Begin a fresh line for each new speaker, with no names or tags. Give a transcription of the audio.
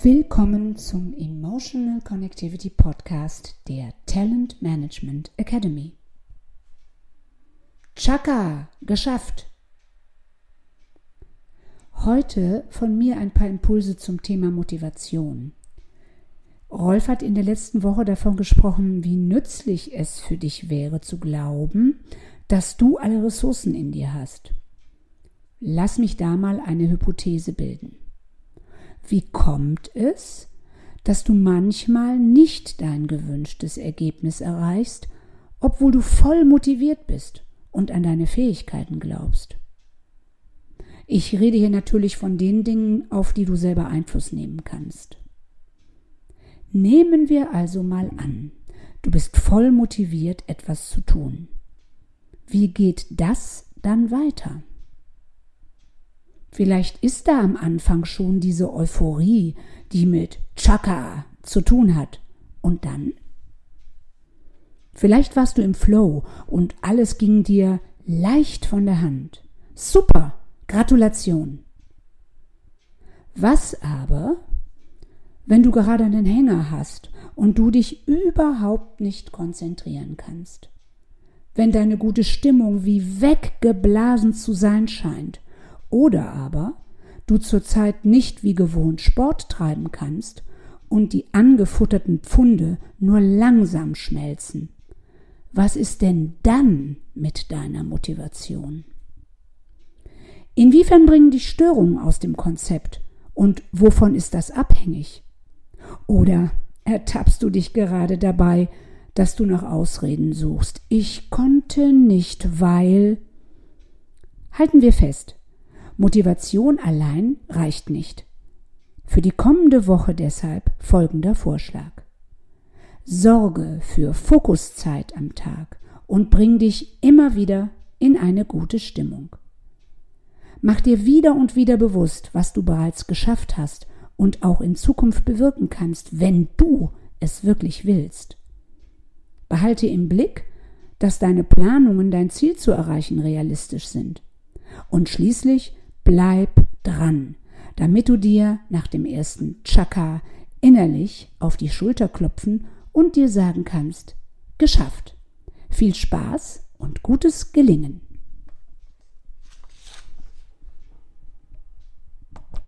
Willkommen zum Emotional Connectivity Podcast der Talent Management Academy. Chaka, geschafft! Heute von mir ein paar Impulse zum Thema Motivation. Rolf hat in der letzten Woche davon gesprochen, wie nützlich es für dich wäre zu glauben, dass du alle Ressourcen in dir hast. Lass mich da mal eine Hypothese bilden. Wie kommt es, dass du manchmal nicht dein gewünschtes Ergebnis erreichst, obwohl du voll motiviert bist und an deine Fähigkeiten glaubst? Ich rede hier natürlich von den Dingen, auf die du selber Einfluss nehmen kannst. Nehmen wir also mal an, du bist voll motiviert, etwas zu tun. Wie geht das dann weiter? Vielleicht ist da am Anfang schon diese Euphorie, die mit Chaka zu tun hat. Und dann? Vielleicht warst du im Flow und alles ging dir leicht von der Hand. Super! Gratulation! Was aber, wenn du gerade einen Hänger hast und du dich überhaupt nicht konzentrieren kannst? Wenn deine gute Stimmung wie weggeblasen zu sein scheint oder aber du zurzeit nicht wie gewohnt Sport treiben kannst und die angefutterten Pfunde nur langsam schmelzen. Was ist denn dann mit deiner Motivation? Inwiefern bringen die Störungen aus dem Konzept und wovon ist das abhängig? Oder ertappst du dich gerade dabei, dass du nach Ausreden suchst? Ich konnte nicht, weil. Halten wir fest, Motivation allein reicht nicht. Für die kommende Woche deshalb folgender Vorschlag. Sorge für Fokuszeit am Tag und bring dich immer wieder in eine gute Stimmung. Mach dir wieder und wieder bewusst, was du bereits geschafft hast und auch in Zukunft bewirken kannst, wenn du es wirklich willst. Behalte im Blick, dass deine Planungen, dein Ziel zu erreichen, realistisch sind. Und schließlich Bleib dran, damit du dir nach dem ersten Chaka innerlich auf die Schulter klopfen und dir sagen kannst, geschafft. Viel Spaß und gutes Gelingen.